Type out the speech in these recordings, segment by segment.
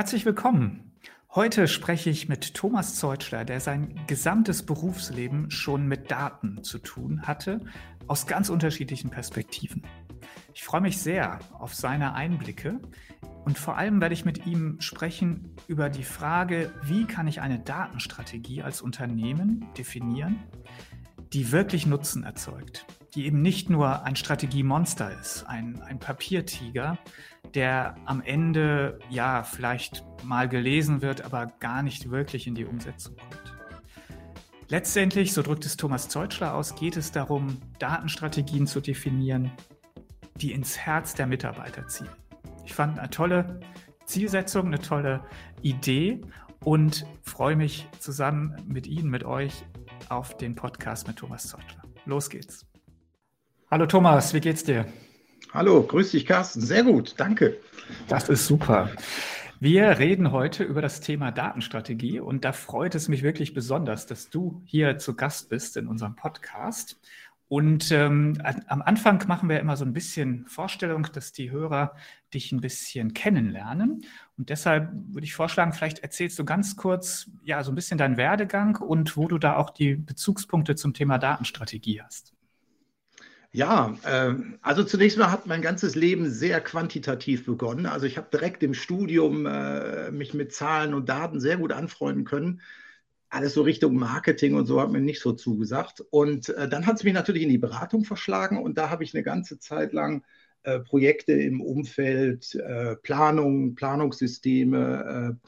Herzlich willkommen. Heute spreche ich mit Thomas Zeutschler, der sein gesamtes Berufsleben schon mit Daten zu tun hatte, aus ganz unterschiedlichen Perspektiven. Ich freue mich sehr auf seine Einblicke und vor allem werde ich mit ihm sprechen über die Frage, wie kann ich eine Datenstrategie als Unternehmen definieren, die wirklich Nutzen erzeugt, die eben nicht nur ein Strategiemonster ist, ein, ein Papiertiger, der am Ende ja vielleicht mal gelesen wird, aber gar nicht wirklich in die Umsetzung kommt. Letztendlich, so drückt es Thomas Zeutschler aus, geht es darum, Datenstrategien zu definieren, die ins Herz der Mitarbeiter ziehen. Ich fand eine tolle Zielsetzung, eine tolle Idee und freue mich zusammen mit Ihnen, mit euch auf den Podcast mit Thomas Zeutler. Los geht's. Hallo Thomas, wie geht's dir? Hallo, grüß dich Carsten. Sehr gut, danke. Das ist super. Wir reden heute über das Thema Datenstrategie und da freut es mich wirklich besonders, dass du hier zu Gast bist in unserem Podcast. Und ähm, am Anfang machen wir immer so ein bisschen Vorstellung, dass die Hörer dich ein bisschen kennenlernen. Und deshalb würde ich vorschlagen, vielleicht erzählst du ganz kurz ja so ein bisschen deinen Werdegang und wo du da auch die Bezugspunkte zum Thema Datenstrategie hast. Ja, äh, also zunächst mal hat mein ganzes Leben sehr quantitativ begonnen. Also ich habe direkt im Studium äh, mich mit Zahlen und Daten sehr gut anfreunden können. Alles so Richtung Marketing und so hat mir nicht so zugesagt. Und äh, dann hat es mich natürlich in die Beratung verschlagen und da habe ich eine ganze Zeit lang äh, Projekte im Umfeld äh, Planung, Planungssysteme,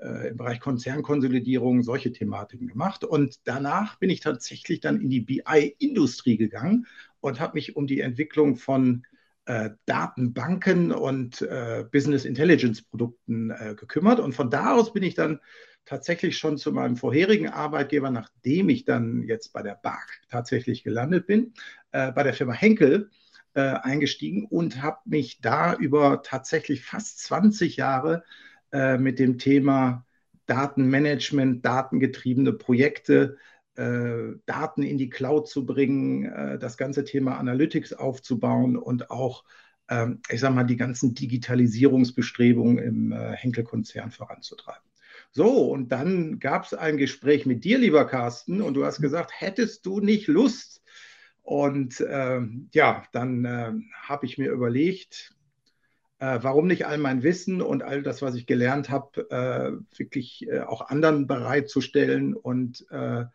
äh, äh, im Bereich Konzernkonsolidierung solche Thematiken gemacht. Und danach bin ich tatsächlich dann in die BI-Industrie gegangen und habe mich um die Entwicklung von äh, Datenbanken und äh, Business Intelligence Produkten äh, gekümmert. Und von da aus bin ich dann tatsächlich schon zu meinem vorherigen Arbeitgeber, nachdem ich dann jetzt bei der BARC tatsächlich gelandet bin, äh, bei der Firma Henkel äh, eingestiegen und habe mich da über tatsächlich fast 20 Jahre äh, mit dem Thema Datenmanagement, datengetriebene Projekte, Daten in die Cloud zu bringen, äh, das ganze Thema Analytics aufzubauen und auch, ähm, ich sage mal, die ganzen Digitalisierungsbestrebungen im äh, Henkel-Konzern voranzutreiben. So, und dann gab es ein Gespräch mit dir, lieber Carsten, und du hast gesagt, hättest du nicht Lust? Und ähm, ja, dann äh, habe ich mir überlegt, äh, warum nicht all mein Wissen und all das, was ich gelernt habe, äh, wirklich äh, auch anderen bereitzustellen und äh, äh,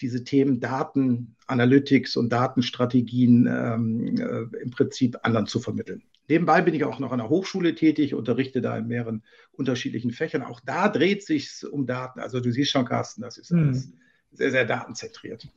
diese Themen Daten, Analytics und Datenstrategien ähm, äh, im Prinzip anderen zu vermitteln. Nebenbei bin ich auch noch an der Hochschule tätig, unterrichte da in mehreren unterschiedlichen Fächern. Auch da dreht sich um Daten. Also du siehst schon, Carsten, das ist alles. Hm sehr, sehr datenzentriert.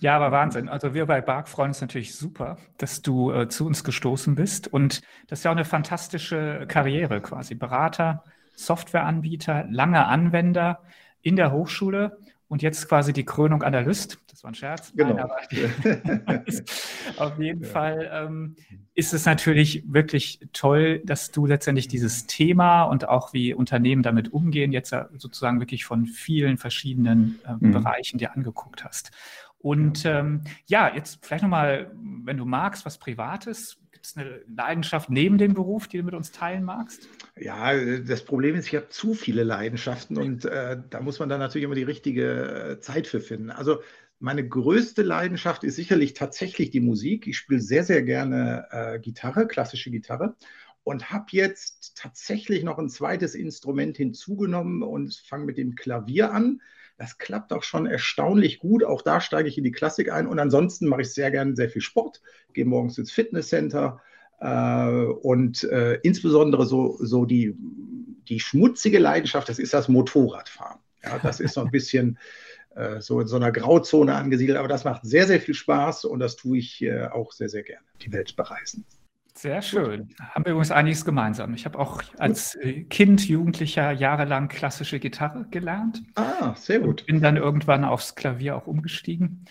Ja, aber Wahnsinn. Also wir bei Bark freuen uns natürlich super, dass du äh, zu uns gestoßen bist. Und das ist ja auch eine fantastische Karriere quasi. Berater, Softwareanbieter, lange Anwender in der Hochschule und jetzt quasi die Krönung Analyst. Das war ein Scherz. Genau. Nein, auf jeden ja. Fall ähm, ist es natürlich wirklich toll, dass du letztendlich dieses Thema und auch wie Unternehmen damit umgehen, jetzt sozusagen wirklich von vielen verschiedenen äh, mhm. Bereichen dir angeguckt hast. Und ähm, ja, jetzt vielleicht nochmal, wenn du magst, was Privates. Es eine Leidenschaft neben dem Beruf, die du mit uns teilen magst? Ja, das Problem ist, ich habe zu viele Leidenschaften und äh, da muss man dann natürlich immer die richtige äh, Zeit für finden. Also meine größte Leidenschaft ist sicherlich tatsächlich die Musik. Ich spiele sehr, sehr gerne äh, Gitarre, klassische Gitarre und habe jetzt tatsächlich noch ein zweites Instrument hinzugenommen und fange mit dem Klavier an. Das klappt auch schon erstaunlich gut. Auch da steige ich in die Klassik ein. Und ansonsten mache ich sehr gerne sehr viel Sport, gehe morgens ins Fitnesscenter äh, und äh, insbesondere so, so die, die schmutzige Leidenschaft, das ist das Motorradfahren. Ja, das ist so ein bisschen äh, so in so einer Grauzone angesiedelt, aber das macht sehr, sehr viel Spaß und das tue ich äh, auch sehr, sehr gerne, die Welt bereisen. Sehr schön. Haben wir übrigens einiges gemeinsam. Ich habe auch als äh, Kind, Jugendlicher jahrelang klassische Gitarre gelernt. Ah, sehr gut. Und bin dann irgendwann aufs Klavier auch umgestiegen.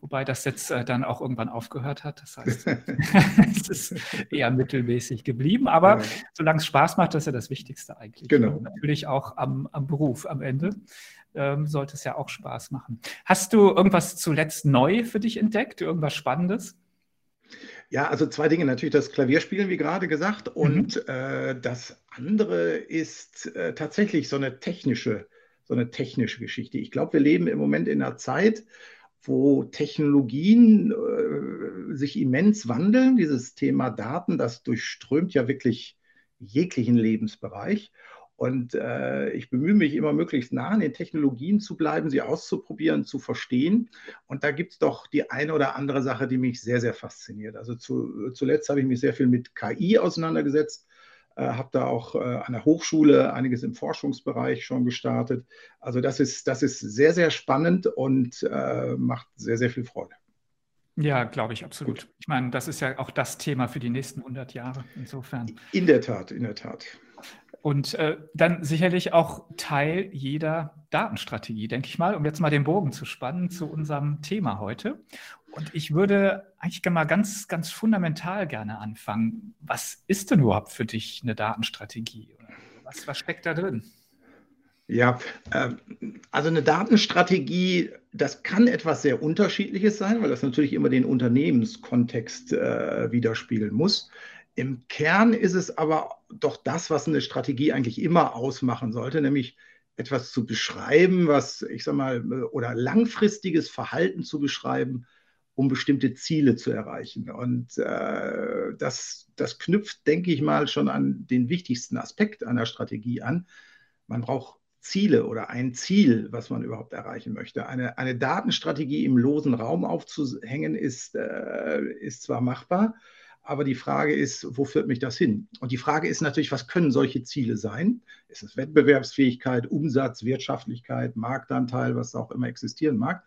Wobei das jetzt äh, dann auch irgendwann aufgehört hat. Das heißt, es ist eher mittelmäßig geblieben. Aber ja. solange es Spaß macht, das ist ja das Wichtigste eigentlich. Genau. Und natürlich auch am, am Beruf am Ende ähm, sollte es ja auch Spaß machen. Hast du irgendwas zuletzt neu für dich entdeckt? Irgendwas Spannendes? Ja, also zwei Dinge. Natürlich das Klavierspielen, wie gerade gesagt, und mhm. äh, das andere ist äh, tatsächlich so eine technische, so eine technische Geschichte. Ich glaube, wir leben im Moment in einer Zeit, wo Technologien äh, sich immens wandeln. Dieses Thema Daten, das durchströmt ja wirklich jeglichen Lebensbereich. Und äh, ich bemühe mich immer möglichst nah an den Technologien zu bleiben, sie auszuprobieren, zu verstehen. Und da gibt es doch die eine oder andere Sache, die mich sehr, sehr fasziniert. Also zu, zuletzt habe ich mich sehr viel mit KI auseinandergesetzt, äh, habe da auch äh, an der Hochschule einiges im Forschungsbereich schon gestartet. Also das ist, das ist sehr, sehr spannend und äh, macht sehr, sehr viel Freude. Ja, glaube ich, absolut. Gut. Ich meine, das ist ja auch das Thema für die nächsten 100 Jahre. Insofern. In der Tat, in der Tat. Und äh, dann sicherlich auch Teil jeder Datenstrategie, denke ich mal, um jetzt mal den Bogen zu spannen zu unserem Thema heute. Und ich würde eigentlich mal ganz, ganz fundamental gerne anfangen. Was ist denn überhaupt für dich eine Datenstrategie? Was, was steckt da drin? Ja, ähm, also eine Datenstrategie, das kann etwas sehr Unterschiedliches sein, weil das natürlich immer den Unternehmenskontext äh, widerspiegeln muss. Im Kern ist es aber doch das, was eine Strategie eigentlich immer ausmachen sollte, nämlich etwas zu beschreiben, was ich sag mal, oder langfristiges Verhalten zu beschreiben, um bestimmte Ziele zu erreichen. Und äh, das, das knüpft, denke ich mal, schon an den wichtigsten Aspekt einer Strategie an. Man braucht Ziele oder ein Ziel, was man überhaupt erreichen möchte. Eine, eine Datenstrategie im losen Raum aufzuhängen, ist, äh, ist zwar machbar, aber die Frage ist, wo führt mich das hin? Und die Frage ist natürlich, was können solche Ziele sein? Ist es Wettbewerbsfähigkeit, Umsatz, Wirtschaftlichkeit, Marktanteil, was auch immer existieren mag?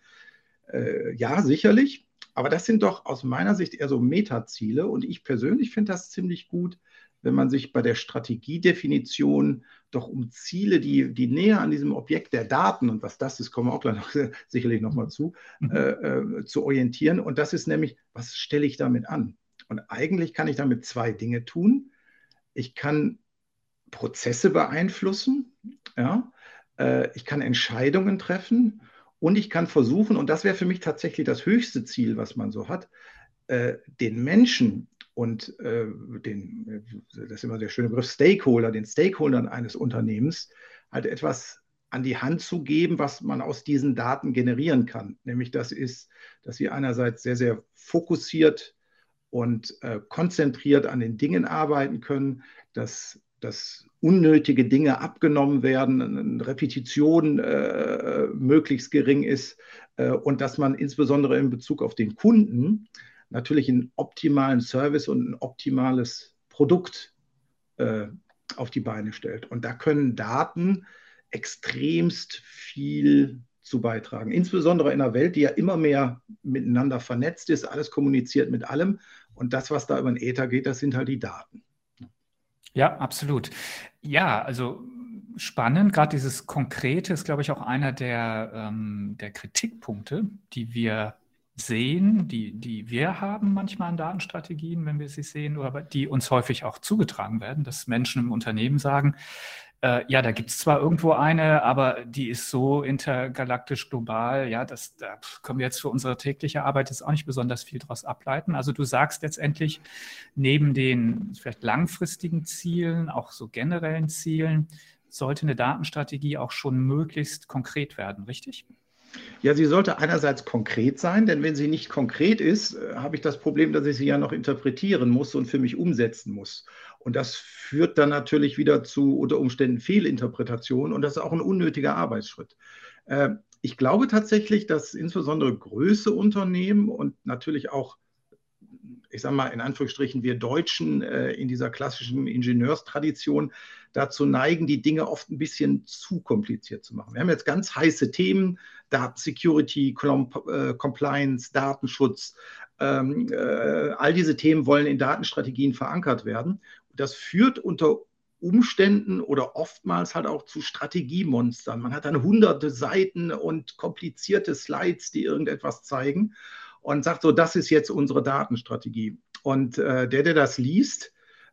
Äh, ja, sicherlich. Aber das sind doch aus meiner Sicht eher so Metaziele. Und ich persönlich finde das ziemlich gut, wenn man sich bei der Strategiedefinition doch um Ziele, die, die näher an diesem Objekt der Daten und was das ist, kommen wir auch gleich noch, sicherlich nochmal zu, mhm. äh, äh, zu orientieren. Und das ist nämlich, was stelle ich damit an? Und eigentlich kann ich damit zwei Dinge tun. Ich kann Prozesse beeinflussen, ja? Äh, ich kann Entscheidungen treffen und ich kann versuchen, und das wäre für mich tatsächlich das höchste Ziel, was man so hat, äh, den Menschen und äh, den, das ist immer der schöne Begriff, Stakeholder, den Stakeholdern eines Unternehmens halt etwas an die Hand zu geben, was man aus diesen Daten generieren kann. Nämlich das ist, dass sie einerseits sehr, sehr fokussiert und äh, konzentriert an den Dingen arbeiten können, dass, dass unnötige Dinge abgenommen werden, Repetition äh, möglichst gering ist äh, und dass man insbesondere in Bezug auf den Kunden natürlich einen optimalen Service und ein optimales Produkt äh, auf die Beine stellt. Und da können Daten extremst viel zu beitragen. Insbesondere in einer Welt, die ja immer mehr miteinander vernetzt ist, alles kommuniziert mit allem. Und das, was da über den Ether geht, das sind halt die Daten. Ja, absolut. Ja, also spannend. Gerade dieses Konkrete ist, glaube ich, auch einer der, ähm, der Kritikpunkte, die wir sehen, die, die wir haben manchmal an Datenstrategien, wenn wir sie sehen, oder die uns häufig auch zugetragen werden, dass Menschen im Unternehmen sagen, äh, ja, da gibt es zwar irgendwo eine, aber die ist so intergalaktisch global, ja, das, da können wir jetzt für unsere tägliche Arbeit jetzt auch nicht besonders viel daraus ableiten. Also du sagst letztendlich, neben den vielleicht langfristigen Zielen, auch so generellen Zielen, sollte eine Datenstrategie auch schon möglichst konkret werden, richtig? Ja, sie sollte einerseits konkret sein, denn wenn sie nicht konkret ist, äh, habe ich das Problem, dass ich sie ja noch interpretieren muss und für mich umsetzen muss. Und das führt dann natürlich wieder zu unter Umständen Fehlinterpretationen und das ist auch ein unnötiger Arbeitsschritt. Äh, ich glaube tatsächlich, dass insbesondere größere Unternehmen und natürlich auch ich sage mal in Anführungsstrichen, wir Deutschen äh, in dieser klassischen Ingenieurstradition dazu neigen, die Dinge oft ein bisschen zu kompliziert zu machen. Wir haben jetzt ganz heiße Themen, Datensecurity, äh, Compliance, Datenschutz. Ähm, äh, all diese Themen wollen in Datenstrategien verankert werden. Das führt unter Umständen oder oftmals halt auch zu Strategiemonstern. Man hat dann hunderte Seiten und komplizierte Slides, die irgendetwas zeigen und sagt so, das ist jetzt unsere Datenstrategie. Und äh, der, der das liest,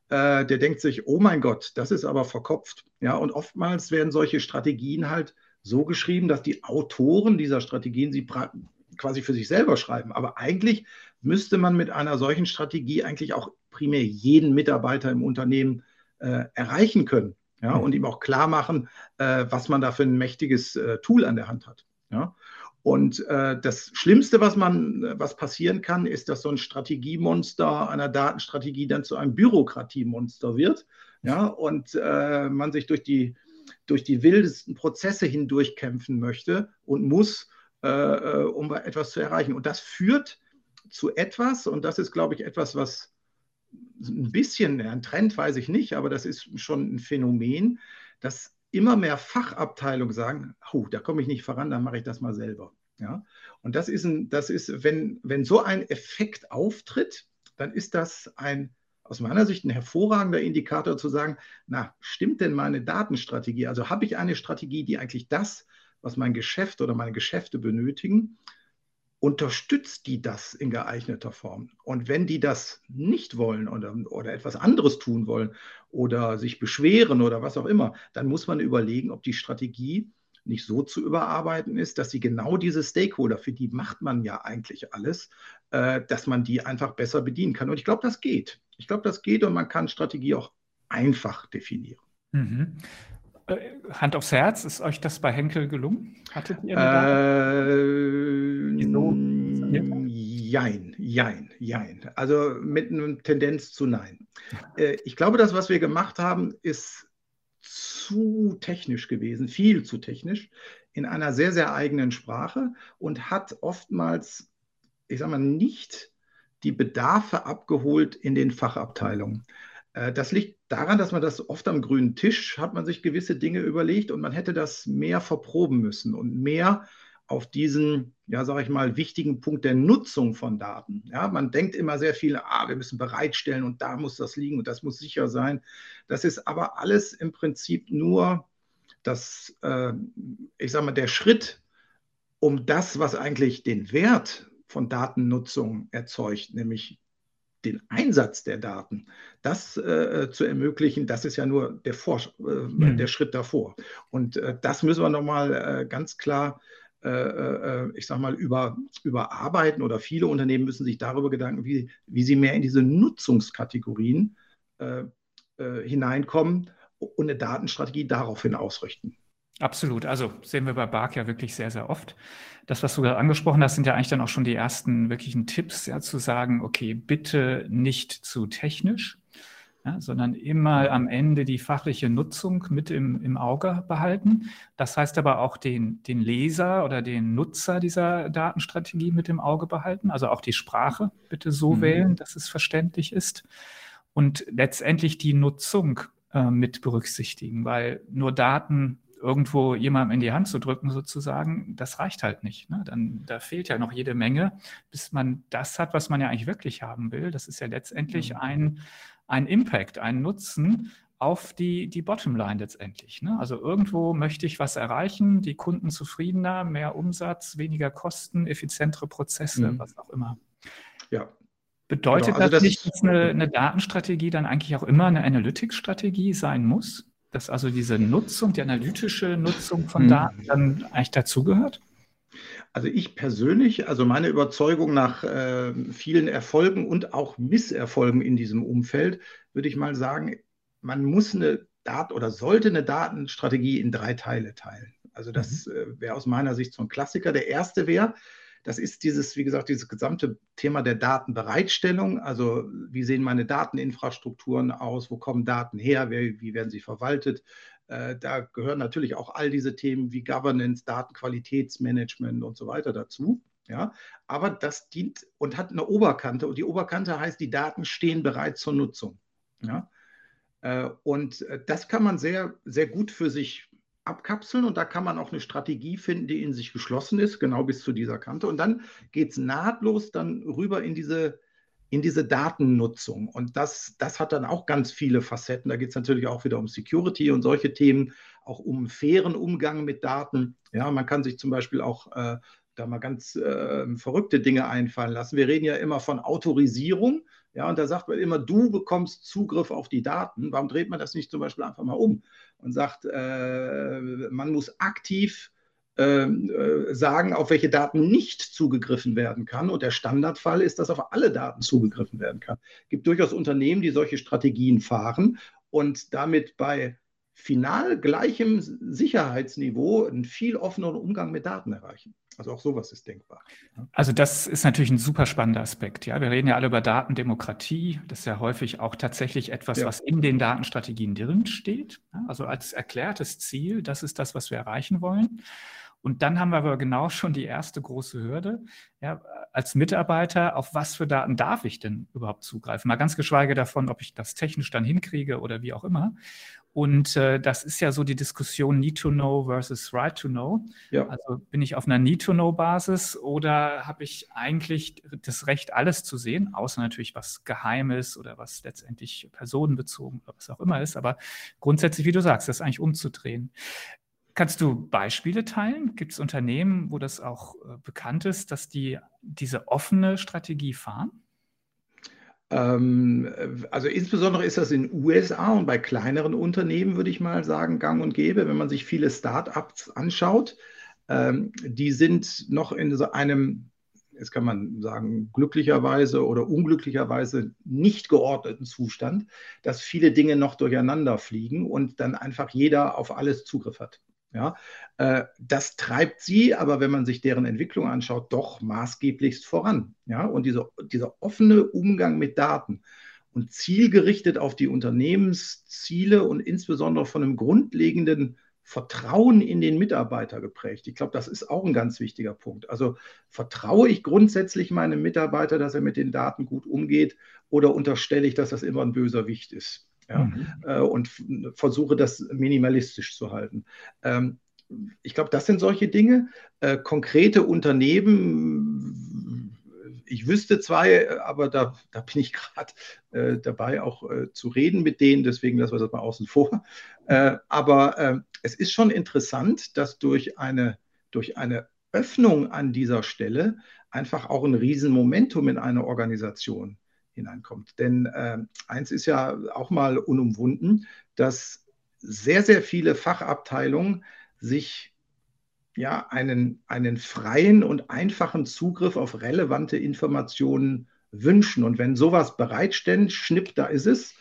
äh, der denkt sich, oh mein Gott, das ist aber verkopft. Ja, und oftmals werden solche Strategien halt so geschrieben, dass die Autoren dieser Strategien sie quasi für sich selber schreiben. Aber eigentlich müsste man mit einer solchen Strategie eigentlich auch primär jeden Mitarbeiter im Unternehmen äh, erreichen können. Ja, und ihm auch klar machen, äh, was man da für ein mächtiges äh, Tool an der Hand hat. Ja. Und äh, das Schlimmste, was man, was passieren kann, ist, dass so ein Strategiemonster einer Datenstrategie dann zu einem Bürokratiemonster wird. Ja, und äh, man sich durch die, durch die wildesten Prozesse hindurchkämpfen möchte und muss, äh, äh um etwas zu erreichen. Und das führt zu etwas, und das ist, glaube ich, etwas, was ein bisschen, ein Trend weiß ich nicht, aber das ist schon ein Phänomen, dass immer mehr Fachabteilungen sagen, oh, da komme ich nicht voran, dann mache ich das mal selber. Ja? Und das ist, ein, das ist wenn, wenn so ein Effekt auftritt, dann ist das ein, aus meiner Sicht ein hervorragender Indikator zu sagen, na, stimmt denn meine Datenstrategie? Also habe ich eine Strategie, die eigentlich das, was mein Geschäft oder meine Geschäfte benötigen, unterstützt die das in geeigneter Form. Und wenn die das nicht wollen oder, oder etwas anderes tun wollen oder sich beschweren oder was auch immer, dann muss man überlegen, ob die Strategie nicht so zu überarbeiten ist, dass sie genau diese Stakeholder, für die macht man ja eigentlich alles, äh, dass man die einfach besser bedienen kann. Und ich glaube, das geht. Ich glaube, das geht und man kann Strategie auch einfach definieren. Mhm. Äh, Hand aufs Herz, ist euch das bei Henkel gelungen? Hattet ihr äh, so Jein, jein, jein. Also mit einer Tendenz zu Nein. Äh, ich glaube, das, was wir gemacht haben, ist zu technisch gewesen, viel zu technisch, in einer sehr, sehr eigenen Sprache und hat oftmals, ich sage mal, nicht die Bedarfe abgeholt in den Fachabteilungen. Äh, das liegt daran, dass man das oft am grünen Tisch hat man sich gewisse Dinge überlegt und man hätte das mehr verproben müssen und mehr auf diesen, ja, sage ich mal, wichtigen Punkt der Nutzung von Daten. Ja, man denkt immer sehr viel, ah, wir müssen bereitstellen und da muss das liegen und das muss sicher sein. Das ist aber alles im Prinzip nur das, äh, ich sage mal, der Schritt, um das, was eigentlich den Wert von Datennutzung erzeugt, nämlich den Einsatz der Daten, das äh, zu ermöglichen, das ist ja nur der, Vor äh, mhm. der Schritt davor. Und äh, das müssen wir nochmal äh, ganz klar, ich sag mal, über, überarbeiten oder viele Unternehmen müssen sich darüber Gedanken, wie, wie sie mehr in diese Nutzungskategorien hineinkommen und eine Datenstrategie daraufhin ausrichten. Absolut. Also sehen wir bei Bark ja wirklich sehr, sehr oft. Das, was du gerade angesprochen hast, sind ja eigentlich dann auch schon die ersten wirklichen Tipps, ja, zu sagen, okay, bitte nicht zu technisch, ja, sondern immer am Ende die fachliche Nutzung mit im, im Auge behalten. Das heißt aber auch den, den Leser oder den Nutzer dieser Datenstrategie mit im Auge behalten. Also auch die Sprache bitte so mhm. wählen, dass es verständlich ist. Und letztendlich die Nutzung äh, mit berücksichtigen, weil nur Daten irgendwo jemandem in die Hand zu drücken, sozusagen, das reicht halt nicht. Ne? Dann, da fehlt ja noch jede Menge, bis man das hat, was man ja eigentlich wirklich haben will. Das ist ja letztendlich mhm. ein, ein Impact, ein Nutzen auf die, die Bottomline letztendlich. Ne? Also irgendwo möchte ich was erreichen, die Kunden zufriedener, mehr Umsatz, weniger Kosten, effizientere Prozesse, mhm. was auch immer. Ja. Bedeutet genau, also das, das nicht, dass eine, eine Datenstrategie dann eigentlich auch immer eine Analytics-Strategie sein muss? dass also diese Nutzung, die analytische Nutzung von mhm. Daten dann eigentlich dazugehört? Also ich persönlich, also meine Überzeugung nach äh, vielen Erfolgen und auch Misserfolgen in diesem Umfeld, würde ich mal sagen, man muss eine Dat oder sollte eine Datenstrategie in drei Teile teilen. Also das mhm. äh, wäre aus meiner Sicht so ein Klassiker. Der erste wäre, das ist dieses, wie gesagt, dieses gesamte Thema der Datenbereitstellung. Also wie sehen meine Dateninfrastrukturen aus? Wo kommen Daten her? Wie, wie werden sie verwaltet? Äh, da gehören natürlich auch all diese Themen wie Governance, Datenqualitätsmanagement und so weiter dazu. Ja, aber das dient und hat eine Oberkante und die Oberkante heißt, die Daten stehen bereit zur Nutzung. Ja, äh, und äh, das kann man sehr, sehr gut für sich abkapseln und da kann man auch eine Strategie finden, die in sich geschlossen ist, genau bis zu dieser Kante. Und dann geht es nahtlos dann rüber in diese, in diese Datennutzung. Und das, das hat dann auch ganz viele Facetten. Da geht es natürlich auch wieder um Security und solche Themen, auch um fairen Umgang mit Daten. Ja, man kann sich zum Beispiel auch äh, da mal ganz äh, verrückte Dinge einfallen lassen. Wir reden ja immer von Autorisierung. Ja, und da sagt man immer, du bekommst Zugriff auf die Daten. Warum dreht man das nicht zum Beispiel einfach mal um und sagt, äh, man muss aktiv sagen, auf welche Daten nicht zugegriffen werden kann. Und der Standardfall ist, dass auf alle Daten zugegriffen werden kann. Es gibt durchaus Unternehmen, die solche Strategien fahren und damit bei final gleichem Sicherheitsniveau einen viel offeneren Umgang mit Daten erreichen. Also auch sowas ist denkbar. Also das ist natürlich ein super spannender Aspekt. Ja, wir reden ja alle über Datendemokratie. Das ist ja häufig auch tatsächlich etwas, ja. was in den Datenstrategien drin steht. Also als erklärtes Ziel, das ist das, was wir erreichen wollen. Und dann haben wir aber genau schon die erste große Hürde. Ja, als Mitarbeiter, auf was für Daten darf ich denn überhaupt zugreifen? Mal ganz geschweige davon, ob ich das technisch dann hinkriege oder wie auch immer. Und äh, das ist ja so die Diskussion Need to Know versus Right to Know. Ja. Also bin ich auf einer Need to Know Basis oder habe ich eigentlich das Recht, alles zu sehen, außer natürlich was Geheimes oder was letztendlich personenbezogen oder was auch immer ist. Aber grundsätzlich, wie du sagst, das eigentlich umzudrehen. Kannst du Beispiele teilen? Gibt es Unternehmen, wo das auch äh, bekannt ist, dass die diese offene Strategie fahren? Ähm, also insbesondere ist das in USA und bei kleineren Unternehmen, würde ich mal sagen, gang und gäbe, wenn man sich viele Start-ups anschaut. Ähm, die sind noch in so einem, jetzt kann man sagen, glücklicherweise oder unglücklicherweise nicht geordneten Zustand, dass viele Dinge noch durcheinander fliegen und dann einfach jeder auf alles Zugriff hat. Ja, äh, das treibt sie, aber wenn man sich deren Entwicklung anschaut, doch maßgeblichst voran. Ja, und diese, dieser offene Umgang mit Daten und zielgerichtet auf die Unternehmensziele und insbesondere von einem grundlegenden Vertrauen in den Mitarbeiter geprägt. Ich glaube, das ist auch ein ganz wichtiger Punkt. Also vertraue ich grundsätzlich meinem Mitarbeiter, dass er mit den Daten gut umgeht oder unterstelle ich, dass das immer ein böser Wicht ist? Ja, mhm. äh, und versuche das minimalistisch zu halten. Ähm, ich glaube, das sind solche Dinge. Äh, konkrete Unternehmen, ich wüsste zwei, aber da, da bin ich gerade äh, dabei, auch äh, zu reden mit denen, deswegen lassen wir das mal außen vor. Äh, aber äh, es ist schon interessant, dass durch eine, durch eine Öffnung an dieser Stelle einfach auch ein Riesenmomentum in eine Organisation hineinkommt. Denn äh, eins ist ja auch mal unumwunden, dass sehr, sehr viele Fachabteilungen sich ja einen, einen freien und einfachen Zugriff auf relevante Informationen wünschen. Und wenn sowas bereitstellt, schnipp, da ist es,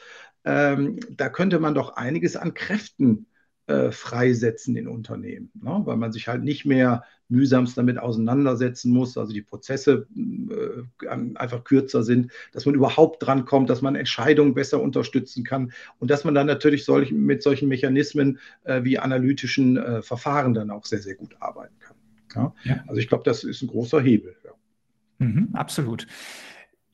ähm, da könnte man doch einiges an Kräften äh, freisetzen in Unternehmen, ne? weil man sich halt nicht mehr mühsamst damit auseinandersetzen muss, also die Prozesse äh, einfach kürzer sind, dass man überhaupt drankommt, dass man Entscheidungen besser unterstützen kann und dass man dann natürlich solch, mit solchen Mechanismen äh, wie analytischen äh, Verfahren dann auch sehr, sehr gut arbeiten kann. Ja? Ja. Also ich glaube, das ist ein großer Hebel. Ja. Mhm, absolut.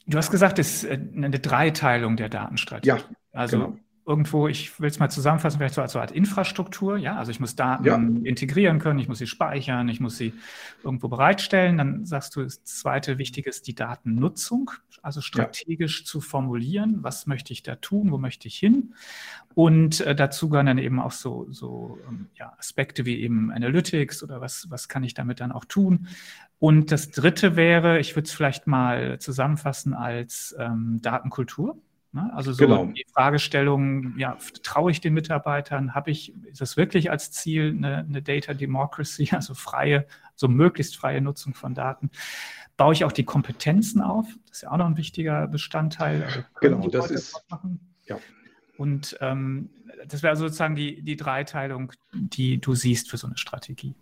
Du hast gesagt, es ist äh, eine Dreiteilung der Datenstrategie. Ja, also genau irgendwo, ich will es mal zusammenfassen, vielleicht so als so Art Infrastruktur, ja, also ich muss Daten ja. integrieren können, ich muss sie speichern, ich muss sie irgendwo bereitstellen. Dann sagst du, das zweite Wichtige ist die Datennutzung, also strategisch ja. zu formulieren, was möchte ich da tun, wo möchte ich hin. Und äh, dazu gehören dann eben auch so, so ähm, ja, Aspekte wie eben Analytics oder was, was kann ich damit dann auch tun. Und das dritte wäre, ich würde es vielleicht mal zusammenfassen als ähm, Datenkultur. Ne? Also so genau. die Fragestellung, ja, traue ich den Mitarbeitern, habe ich, ist das wirklich als Ziel eine, eine, Data Democracy, also freie, so möglichst freie Nutzung von Daten? Baue ich auch die Kompetenzen auf? Das ist ja auch noch ein wichtiger Bestandteil. Also genau, das ist. Ja. Und ähm, das wäre sozusagen die, die Dreiteilung, die du siehst für so eine Strategie.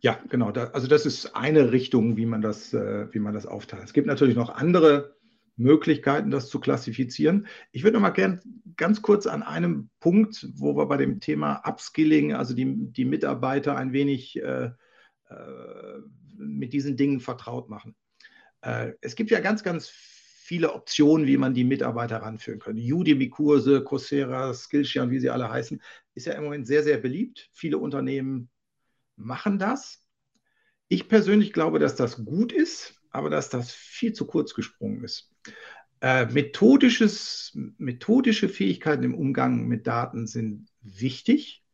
Ja, genau. Da, also das ist eine Richtung, wie man das, äh, wie man das aufteilt. Es gibt natürlich noch andere Möglichkeiten, das zu klassifizieren. Ich würde noch mal gern ganz kurz an einem Punkt, wo wir bei dem Thema Upskilling, also die, die Mitarbeiter ein wenig äh, äh, mit diesen Dingen vertraut machen. Äh, es gibt ja ganz, ganz viele Optionen, wie man die Mitarbeiter ranführen kann. Udemy-Kurse, Coursera, Skillshare und wie sie alle heißen, ist ja im Moment sehr, sehr beliebt. Viele Unternehmen machen das. Ich persönlich glaube, dass das gut ist, aber dass das viel zu kurz gesprungen ist. Äh, methodisches, methodische Fähigkeiten im Umgang mit Daten sind wichtig,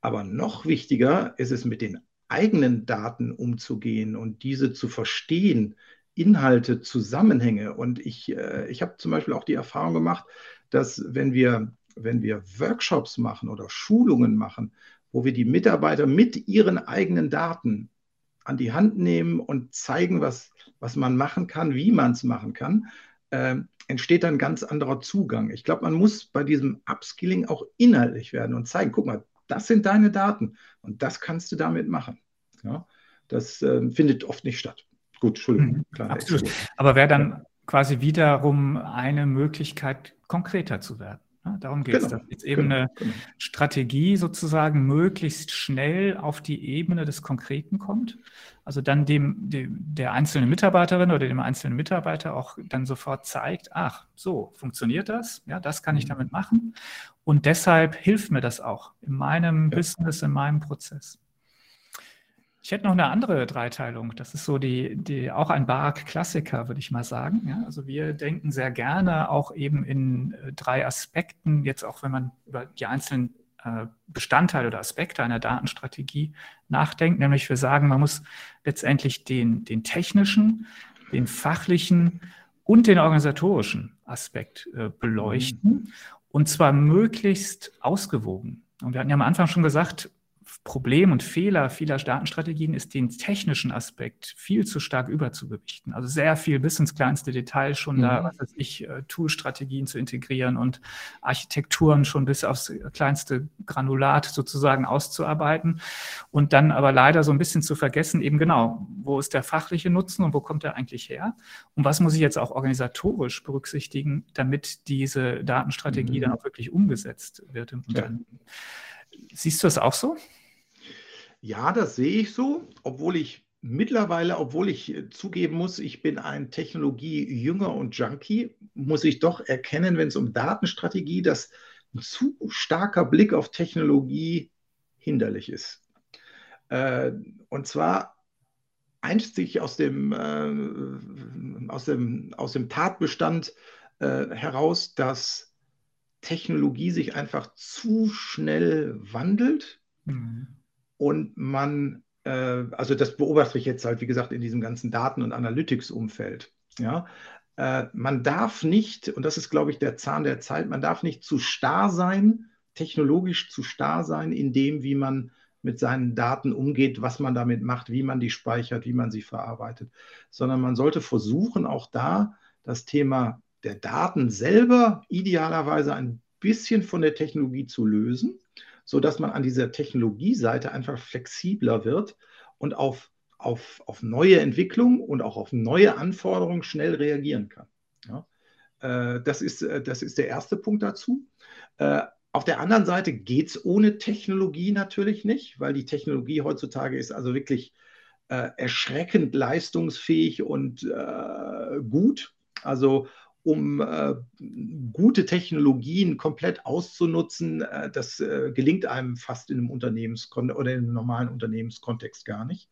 aber noch wichtiger ist es, mit den eigenen Daten umzugehen und diese zu verstehen, Inhalte, Zusammenhänge. Und ich, äh, ich habe zum Beispiel auch die Erfahrung gemacht, dass wenn wir, wenn wir Workshops machen oder Schulungen machen, wo wir die Mitarbeiter mit ihren eigenen Daten an die Hand nehmen und zeigen, was, was man machen kann, wie man es machen kann, äh, entsteht dann ein ganz anderer Zugang. Ich glaube, man muss bei diesem Upskilling auch inhaltlich werden und zeigen, guck mal, das sind deine Daten und das kannst du damit machen. Ja, das äh, findet oft nicht statt. Gut, Entschuldigung. Mhm, absolut. Aber wäre dann quasi wiederum eine Möglichkeit, konkreter zu werden. Darum geht es, genau. dass jetzt eben genau. eine genau. Strategie sozusagen möglichst schnell auf die Ebene des Konkreten kommt. Also dann dem, dem, der einzelnen Mitarbeiterin oder dem einzelnen Mitarbeiter auch dann sofort zeigt, ach, so funktioniert das, ja, das kann ich mhm. damit machen. Und deshalb hilft mir das auch in meinem ja. Business, in meinem Prozess. Ich hätte noch eine andere Dreiteilung. Das ist so die, die auch ein BARC-Klassiker, würde ich mal sagen. Ja, also wir denken sehr gerne auch eben in äh, drei Aspekten, jetzt auch wenn man über die einzelnen äh, Bestandteile oder Aspekte einer Datenstrategie nachdenkt. Nämlich wir sagen, man muss letztendlich den, den technischen, den fachlichen und den organisatorischen Aspekt äh, beleuchten. Mhm. Und zwar möglichst ausgewogen. Und wir hatten ja am Anfang schon gesagt, Problem und Fehler vieler Datenstrategien ist, den technischen Aspekt viel zu stark überzugewichten. Also sehr viel bis ins kleinste Detail schon mhm. da, was weiß ich, äh, Toolstrategien zu integrieren und Architekturen schon bis aufs kleinste Granulat sozusagen auszuarbeiten und dann aber leider so ein bisschen zu vergessen, eben genau, wo ist der fachliche Nutzen und wo kommt er eigentlich her? Und was muss ich jetzt auch organisatorisch berücksichtigen, damit diese Datenstrategie mhm. dann auch wirklich umgesetzt wird im Unternehmen? Ja. Siehst du das auch so? Ja, das sehe ich so, obwohl ich mittlerweile, obwohl ich äh, zugeben muss, ich bin ein Technologie-Jünger und Junkie, muss ich doch erkennen, wenn es um Datenstrategie, dass ein zu starker Blick auf Technologie hinderlich ist. Äh, und zwar einzig aus dem, äh, aus dem, aus dem Tatbestand heraus, dass Technologie sich einfach zu schnell wandelt mhm. Und man, äh, also das beobachte ich jetzt halt, wie gesagt, in diesem ganzen Daten- und Analytics-Umfeld. Ja, äh, man darf nicht, und das ist, glaube ich, der Zahn der Zeit, man darf nicht zu starr sein, technologisch zu starr sein, in dem, wie man mit seinen Daten umgeht, was man damit macht, wie man die speichert, wie man sie verarbeitet, sondern man sollte versuchen, auch da das Thema der Daten selber idealerweise ein bisschen von der Technologie zu lösen, sodass man an dieser Technologieseite einfach flexibler wird und auf, auf, auf neue Entwicklungen und auch auf neue Anforderungen schnell reagieren kann. Ja? Äh, das, ist, äh, das ist der erste Punkt dazu. Äh, auf der anderen Seite geht es ohne Technologie natürlich nicht, weil die Technologie heutzutage ist also wirklich äh, erschreckend leistungsfähig und äh, gut. Also um äh, gute Technologien komplett auszunutzen, äh, das äh, gelingt einem fast in einem Unternehmenskon oder in einem normalen Unternehmenskontext gar nicht.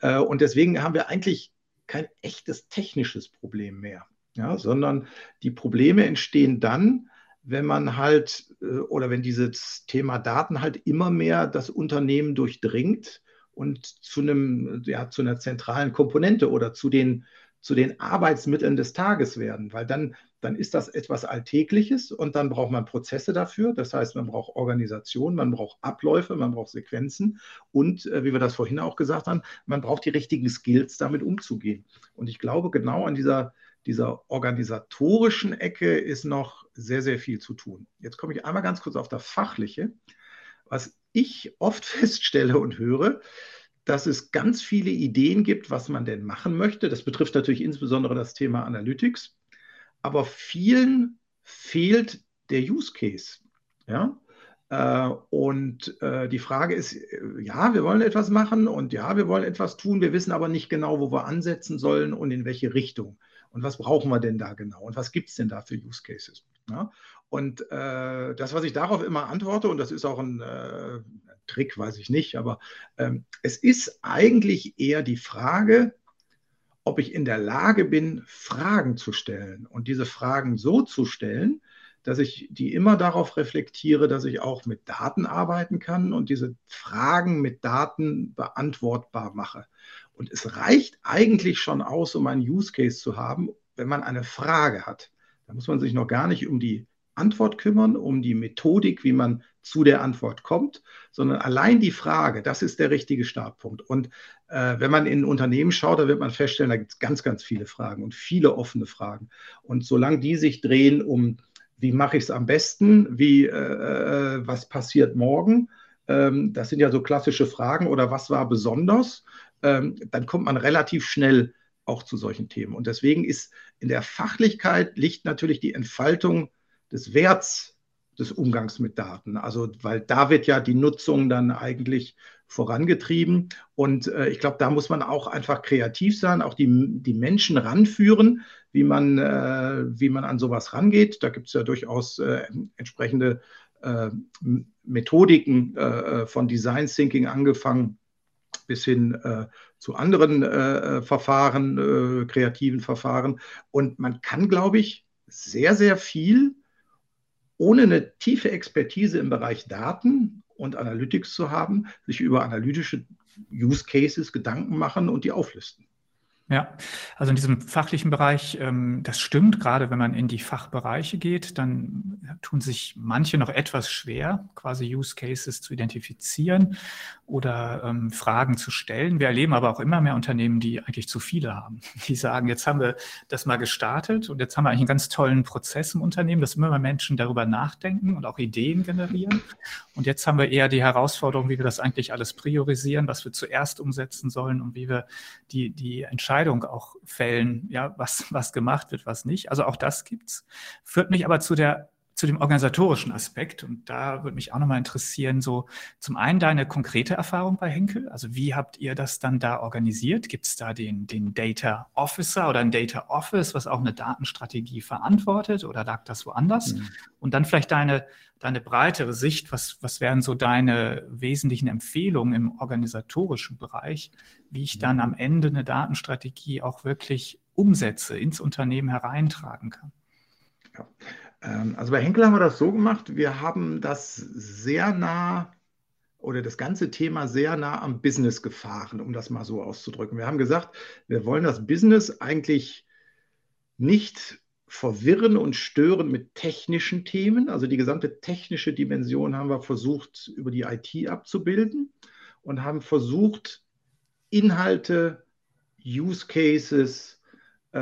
Äh, und deswegen haben wir eigentlich kein echtes technisches Problem mehr, ja, sondern die Probleme entstehen dann, wenn man halt äh, oder wenn dieses Thema Daten halt immer mehr das Unternehmen durchdringt und zu einem, ja, zu einer zentralen Komponente oder zu den zu den Arbeitsmitteln des Tages werden, weil dann, dann ist das etwas Alltägliches und dann braucht man Prozesse dafür. Das heißt, man braucht Organisation, man braucht Abläufe, man braucht Sequenzen und, äh, wie wir das vorhin auch gesagt haben, man braucht die richtigen Skills, damit umzugehen. Und ich glaube, genau an dieser, dieser organisatorischen Ecke ist noch sehr, sehr viel zu tun. Jetzt komme ich einmal ganz kurz auf das Fachliche. Was ich oft feststelle und höre, dass es ganz viele Ideen gibt, was man denn machen möchte. Das betrifft natürlich insbesondere das Thema Analytics. Aber vielen fehlt der Use Case. Ja? Äh, und äh, die Frage ist, äh, ja, wir wollen etwas machen und ja, wir wollen etwas tun. Wir wissen aber nicht genau, wo wir ansetzen sollen und in welche Richtung. Und was brauchen wir denn da genau? Und was gibt es denn da für Use Cases? Ja? Und äh, das, was ich darauf immer antworte, und das ist auch ein äh, Trick, weiß ich nicht, aber ähm, es ist eigentlich eher die Frage, ob ich in der Lage bin, Fragen zu stellen und diese Fragen so zu stellen, dass ich die immer darauf reflektiere, dass ich auch mit Daten arbeiten kann und diese Fragen mit Daten beantwortbar mache. Und es reicht eigentlich schon aus, um einen Use Case zu haben, wenn man eine Frage hat. Da muss man sich noch gar nicht um die Antwort kümmern, um die Methodik, wie man zu der Antwort kommt, sondern allein die Frage, das ist der richtige Startpunkt. Und äh, wenn man in Unternehmen schaut, da wird man feststellen, da gibt es ganz, ganz viele Fragen und viele offene Fragen. Und solange die sich drehen um, wie mache ich es am besten, wie, äh, äh, was passiert morgen, ähm, das sind ja so klassische Fragen oder was war besonders, ähm, dann kommt man relativ schnell auch zu solchen Themen. Und deswegen ist in der Fachlichkeit liegt natürlich die Entfaltung des Werts des Umgangs mit Daten. Also, weil da wird ja die Nutzung dann eigentlich vorangetrieben. Und äh, ich glaube, da muss man auch einfach kreativ sein, auch die, die Menschen ranführen, wie man, äh, wie man an sowas rangeht. Da gibt es ja durchaus äh, entsprechende äh, Methodiken äh, von Design Thinking angefangen bis hin äh, zu anderen Verfahren, kreativen Verfahren. Und man kann, glaube ich, sehr, sehr viel ohne eine tiefe Expertise im Bereich Daten und Analytics zu haben, sich über analytische Use Cases Gedanken machen und die auflisten. Ja, also in diesem fachlichen Bereich, ähm, das stimmt, gerade wenn man in die Fachbereiche geht, dann tun sich manche noch etwas schwer, quasi Use Cases zu identifizieren oder ähm, Fragen zu stellen. Wir erleben aber auch immer mehr Unternehmen, die eigentlich zu viele haben. Die sagen, jetzt haben wir das mal gestartet und jetzt haben wir eigentlich einen ganz tollen Prozess im Unternehmen, dass immer mehr Menschen darüber nachdenken und auch Ideen generieren. Und jetzt haben wir eher die Herausforderung, wie wir das eigentlich alles priorisieren, was wir zuerst umsetzen sollen und wie wir die, die Entscheidungen Entscheidung auch fällen, ja, was, was gemacht wird, was nicht. Also auch das gibt's. Führt mich aber zu der zu dem organisatorischen Aspekt. Und da würde mich auch nochmal interessieren, so zum einen deine konkrete Erfahrung bei Henkel. Also wie habt ihr das dann da organisiert? Gibt es da den, den Data Officer oder ein Data Office, was auch eine Datenstrategie verantwortet oder lag das woanders? Mhm. Und dann vielleicht deine, deine breitere Sicht. Was, was wären so deine wesentlichen Empfehlungen im organisatorischen Bereich, wie ich dann am Ende eine Datenstrategie auch wirklich umsetze, ins Unternehmen hereintragen kann? Ja. Ähm, also bei Henkel haben wir das so gemacht, wir haben das sehr nah oder das ganze Thema sehr nah am Business gefahren, um das mal so auszudrücken. Wir haben gesagt, wir wollen das Business eigentlich nicht verwirren und stören mit technischen Themen. Also die gesamte technische Dimension haben wir versucht über die IT abzubilden und haben versucht, Inhalte, Use Cases, äh,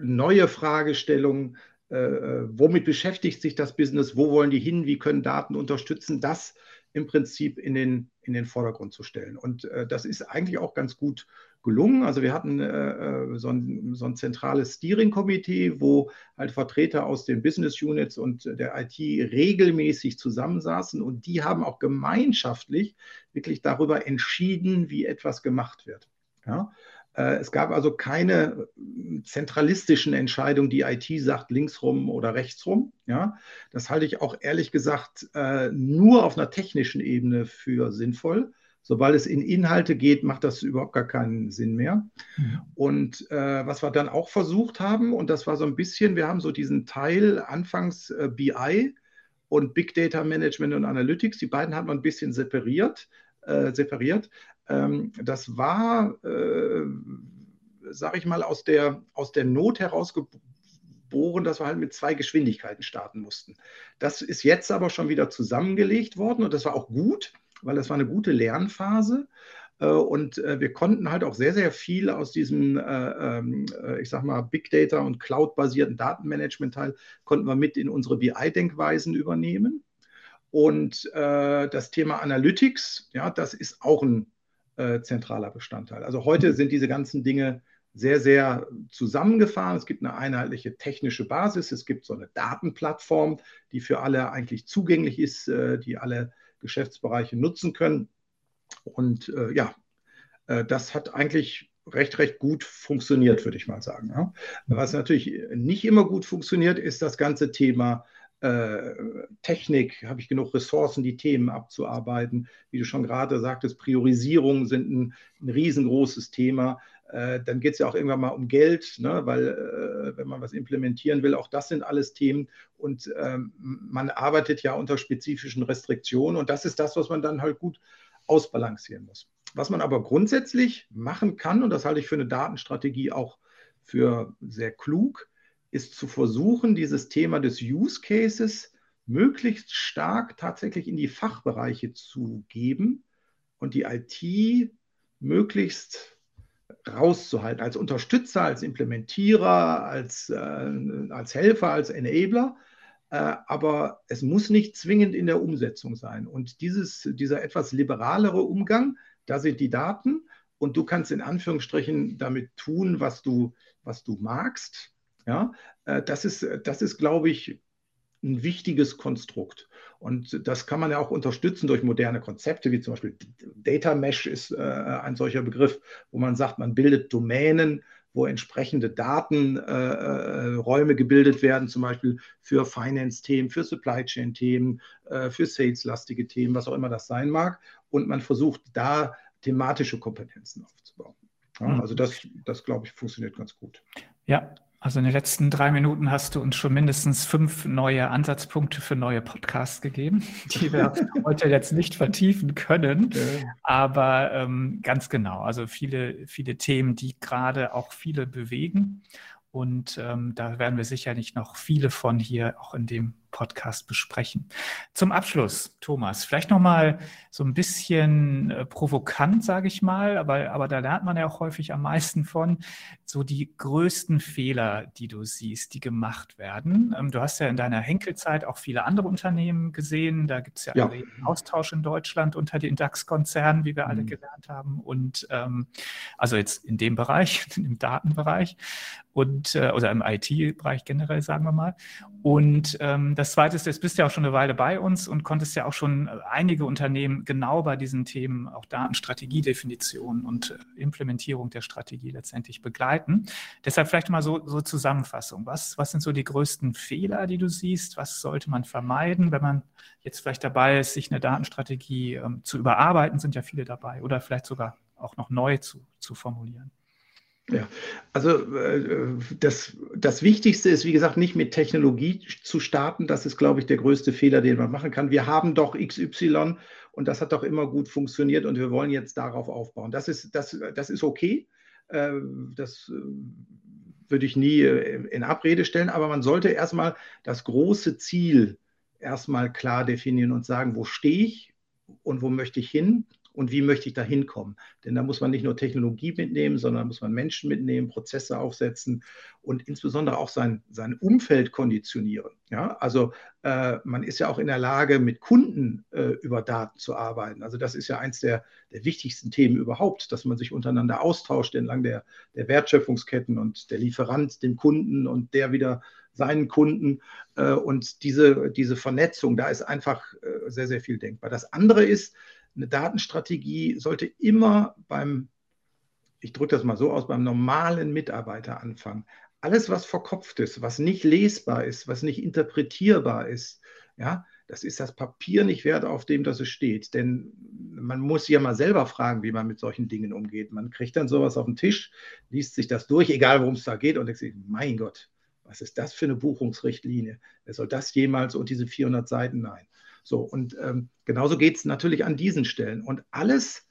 neue Fragestellungen, äh, äh, womit beschäftigt sich das Business, wo wollen die hin, wie können Daten unterstützen, das im Prinzip in den, in den Vordergrund zu stellen. Und äh, das ist eigentlich auch ganz gut gelungen. Also wir hatten äh, äh so, ein, so ein zentrales Steering-Komitee, wo halt Vertreter aus den Business Units und der IT regelmäßig zusammensaßen und die haben auch gemeinschaftlich wirklich darüber entschieden, wie etwas gemacht wird. Ja? Äh, es gab also keine äh, zentralistischen Entscheidungen, die IT sagt linksrum oder rechtsrum. Ja, das halte ich auch ehrlich gesagt äh, nur auf einer technischen Ebene für sinnvoll. Sobald es in Inhalte geht, macht das überhaupt gar keinen Sinn mehr. Mhm. Und äh, was wir dann auch versucht haben, und das war so ein bisschen, wir haben so diesen Teil anfangs äh, BI und Big Data Management und Analytics, die beiden hat man ein bisschen separiert, äh, separiert. Ähm, das war, äh, sage ich mal, aus der, aus der Not herausgeboren, dass wir halt mit zwei Geschwindigkeiten starten mussten. Das ist jetzt aber schon wieder zusammengelegt worden und das war auch gut, weil das war eine gute Lernphase. Äh, und äh, wir konnten halt auch sehr, sehr viel aus diesem, äh, ähm, ich sag mal, Big Data und Cloud-basierten Datenmanagement-Teil konnten wir mit in unsere BI-Denkweisen übernehmen. Und das Thema Analytics, ja, das ist auch ein äh, zentraler Bestandteil. Also heute sind diese ganzen Dinge sehr, sehr zusammengefahren. Es gibt eine einheitliche technische Basis. Es gibt so eine Datenplattform, die für alle eigentlich zugänglich ist, äh, die alle Geschäftsbereiche nutzen können. Und äh, ja, äh, das hat eigentlich recht, recht gut funktioniert, würde ich mal sagen. Ja. Was natürlich nicht immer gut funktioniert, ist das ganze Thema Technik, habe ich genug Ressourcen, die Themen abzuarbeiten. Wie du schon gerade sagtest, Priorisierung sind ein, ein riesengroßes Thema. Äh, dann geht es ja auch irgendwann mal um Geld, ne? weil äh, wenn man was implementieren will, auch das sind alles Themen. Und ähm, man arbeitet ja unter spezifischen Restriktionen und das ist das, was man dann halt gut ausbalancieren muss. Was man aber grundsätzlich machen kann, und das halte ich für eine Datenstrategie auch für sehr klug, ist zu versuchen, dieses Thema des Use Cases möglichst stark tatsächlich in die Fachbereiche zu geben und die IT möglichst rauszuhalten, als Unterstützer, als Implementierer, als, äh, als Helfer, als Enabler. Äh, aber es muss nicht zwingend in der Umsetzung sein. Und dieses, dieser etwas liberalere Umgang, da sind die Daten und du kannst in Anführungsstrichen damit tun, was du, was du magst. Ja, äh, das ist, das ist, glaube ich, ein wichtiges Konstrukt. Und das kann man ja auch unterstützen durch moderne Konzepte, wie zum Beispiel Data Mesh ist äh, ein solcher Begriff, wo man sagt, man bildet Domänen, wo entsprechende Datenräume äh, gebildet werden, zum Beispiel für Finance-Themen, für Supply Chain-Themen, äh, für Sales-lastige Themen, was auch immer das sein mag. Und man versucht da thematische Kompetenzen aufzubauen. Ja, mhm. also das, das glaube ich, funktioniert ganz gut. Ja, also in den letzten drei Minuten hast du uns schon mindestens fünf neue Ansatzpunkte für neue Podcasts gegeben, die wir heute jetzt nicht vertiefen können. Aber ähm, ganz genau, also viele, viele Themen, die gerade auch viele bewegen. Und ähm, da werden wir sicherlich noch viele von hier auch in dem Podcast besprechen. Zum Abschluss, Thomas, vielleicht noch mal so ein bisschen äh, provokant, sage ich mal, aber, aber da lernt man ja auch häufig am meisten von, so die größten Fehler, die du siehst, die gemacht werden. Ähm, du hast ja in deiner Henkelzeit auch viele andere Unternehmen gesehen. Da gibt es ja, ja. einen Austausch in Deutschland unter den DAX-Konzernen, wie wir alle mhm. gelernt haben. Und ähm, also jetzt in dem Bereich, im Datenbereich und äh, oder im IT-Bereich generell, sagen wir mal. Und ähm, das Zweite ist, jetzt bist ja auch schon eine Weile bei uns und konntest ja auch schon äh, einige Unternehmen genau bei diesen Themen, auch Datenstrategiedefinition und äh, Implementierung der Strategie letztendlich begleiten. Deshalb vielleicht mal so, so Zusammenfassung. Was, was sind so die größten Fehler, die du siehst? Was sollte man vermeiden, wenn man jetzt vielleicht dabei ist, sich eine Datenstrategie ähm, zu überarbeiten? Sind ja viele dabei oder vielleicht sogar auch noch neu zu, zu formulieren. Ja, also äh, das, das Wichtigste ist, wie gesagt, nicht mit Technologie zu starten. Das ist, glaube ich, der größte Fehler, den man machen kann. Wir haben doch XY und das hat doch immer gut funktioniert und wir wollen jetzt darauf aufbauen. Das ist, das, das ist okay. Äh, das äh, würde ich nie in Abrede stellen, aber man sollte erstmal das große Ziel erstmal klar definieren und sagen, wo stehe ich und wo möchte ich hin und wie möchte ich da hinkommen. Denn da muss man nicht nur Technologie mitnehmen, sondern muss man Menschen mitnehmen, Prozesse aufsetzen und insbesondere auch sein, sein Umfeld konditionieren. Ja, also äh, man ist ja auch in der Lage, mit Kunden äh, über Daten zu arbeiten. Also das ist ja eins der, der wichtigsten Themen überhaupt, dass man sich untereinander austauscht entlang der, der Wertschöpfungsketten und der Lieferant dem Kunden und der wieder seinen Kunden. Äh, und diese, diese Vernetzung, da ist einfach äh, sehr, sehr viel denkbar. Das andere ist, eine Datenstrategie sollte immer beim, ich drücke das mal so aus, beim normalen Mitarbeiter anfangen. Alles, was verkopft ist, was nicht lesbar ist, was nicht interpretierbar ist, ja, das ist das Papier nicht wert, auf dem das steht. Denn man muss ja mal selber fragen, wie man mit solchen Dingen umgeht. Man kriegt dann sowas auf den Tisch, liest sich das durch, egal worum es da geht, und denkt sich, mein Gott, was ist das für eine Buchungsrichtlinie? Wer soll das jemals und diese 400 Seiten? Nein. So, und ähm, genauso geht es natürlich an diesen Stellen. Und alles,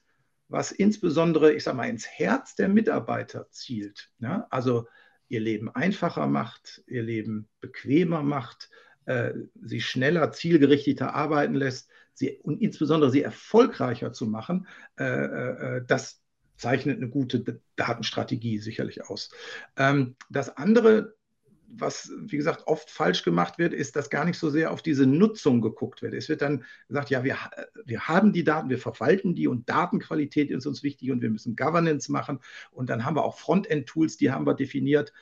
was insbesondere, ich sage mal, ins Herz der Mitarbeiter zielt, ja, also ihr Leben einfacher macht, ihr Leben bequemer macht, äh, sie schneller, zielgerichteter arbeiten lässt sie, und insbesondere sie erfolgreicher zu machen, äh, äh, äh das zeichnet eine gute Datenstrategie sicherlich aus. Ähm, das andere, was, wie gesagt, oft falsch gemacht wird, ist, dass gar nicht so sehr auf diese Nutzung geguckt wird. Es wird dann gesagt, ja, wir, wir haben die Daten, wir verwalten die und Datenqualität ist uns wichtig und wir müssen Governance machen. Und dann haben wir auch Frontend-Tools, die haben wir definiert.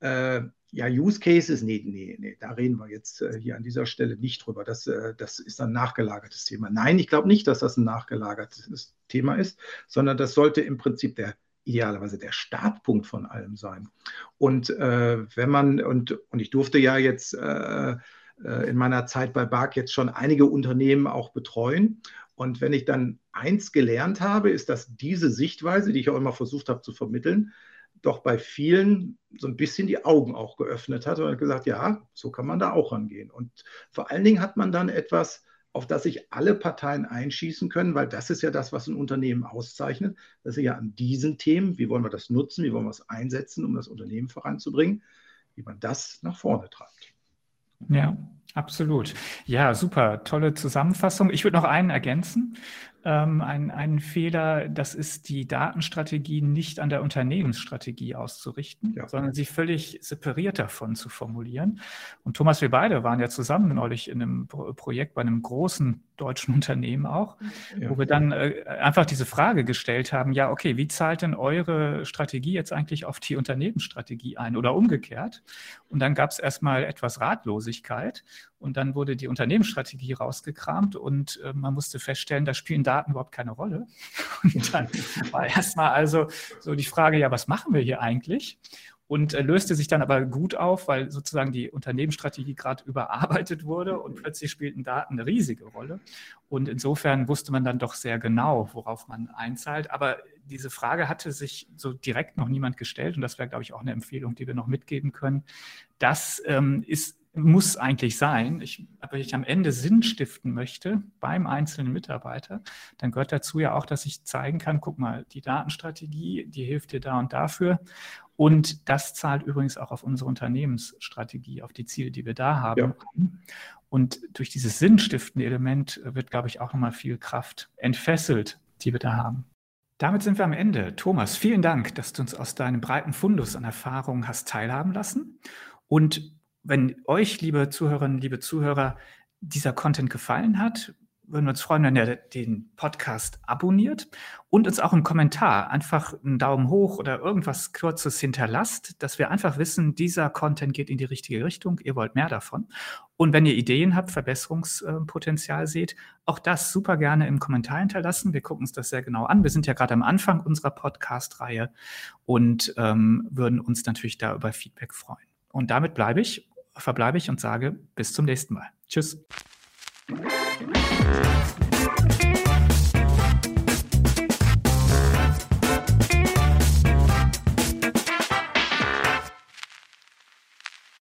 Äh, ja, Use Cases, nee, nee, nee, da reden wir jetzt äh, hier an dieser Stelle nicht drüber. Das, äh, das ist ein nachgelagertes Thema. Nein, ich glaube nicht, dass das ein nachgelagertes Thema ist, sondern das sollte im Prinzip der idealerweise der Startpunkt von allem sein. Und äh, wenn man, und, und ich durfte ja jetzt äh, äh, in meiner Zeit bei BARC jetzt schon einige Unternehmen auch betreuen. Und wenn ich dann eins gelernt habe, ist, dass diese Sichtweise, die ich auch immer versucht habe zu vermitteln, doch bei vielen so ein bisschen die Augen auch geöffnet hat und gesagt, ja, so kann man da auch rangehen. Und vor allen Dingen hat man dann etwas auf das sich alle Parteien einschießen können, weil das ist ja das, was ein Unternehmen auszeichnet, dass sie ja an diesen Themen, wie wollen wir das nutzen, wie wollen wir es einsetzen, um das Unternehmen voranzubringen, wie man das nach vorne treibt. Ja, absolut. Ja, super. Tolle Zusammenfassung. Ich würde noch einen ergänzen ähm, ein, ein Fehler, das ist die Datenstrategie nicht an der Unternehmensstrategie auszurichten, ja. sondern sie völlig separiert davon zu formulieren. Und Thomas, wir beide waren ja zusammen neulich in einem Projekt bei einem großen deutschen Unternehmen auch, ja. wo wir dann äh, einfach diese Frage gestellt haben, ja, okay, wie zahlt denn eure Strategie jetzt eigentlich auf die Unternehmensstrategie ein oder umgekehrt? Und dann gab es erstmal etwas Ratlosigkeit und dann wurde die Unternehmensstrategie rausgekramt und äh, man musste feststellen, da spielen Daten überhaupt keine Rolle. Und dann war erstmal also so die Frage, ja, was machen wir hier eigentlich? Und äh, löste sich dann aber gut auf, weil sozusagen die Unternehmensstrategie gerade überarbeitet wurde und plötzlich spielten Daten eine riesige Rolle. Und insofern wusste man dann doch sehr genau, worauf man einzahlt. Aber diese Frage hatte sich so direkt noch niemand gestellt und das wäre, glaube ich, auch eine Empfehlung, die wir noch mitgeben können. Das ähm, ist muss eigentlich sein. Ich, aber ich am Ende Sinn stiften möchte beim einzelnen Mitarbeiter, dann gehört dazu ja auch, dass ich zeigen kann, guck mal, die Datenstrategie, die hilft dir da und dafür. Und das zahlt übrigens auch auf unsere Unternehmensstrategie, auf die Ziele, die wir da haben. Ja. Und durch dieses sinnstiftende Element wird, glaube ich, auch nochmal viel Kraft entfesselt, die wir da haben. Damit sind wir am Ende. Thomas, vielen Dank, dass du uns aus deinem breiten Fundus an Erfahrungen hast teilhaben lassen. Und wenn euch, liebe Zuhörerinnen, liebe Zuhörer, dieser Content gefallen hat, würden wir uns freuen, wenn ihr den Podcast abonniert und uns auch einen Kommentar, einfach einen Daumen hoch oder irgendwas Kurzes hinterlasst, dass wir einfach wissen, dieser Content geht in die richtige Richtung, ihr wollt mehr davon. Und wenn ihr Ideen habt, Verbesserungspotenzial seht, auch das super gerne im Kommentar hinterlassen. Wir gucken uns das sehr genau an. Wir sind ja gerade am Anfang unserer Podcast-Reihe und ähm, würden uns natürlich da über Feedback freuen. Und damit bleibe ich verbleibe ich und sage bis zum nächsten Mal. Tschüss.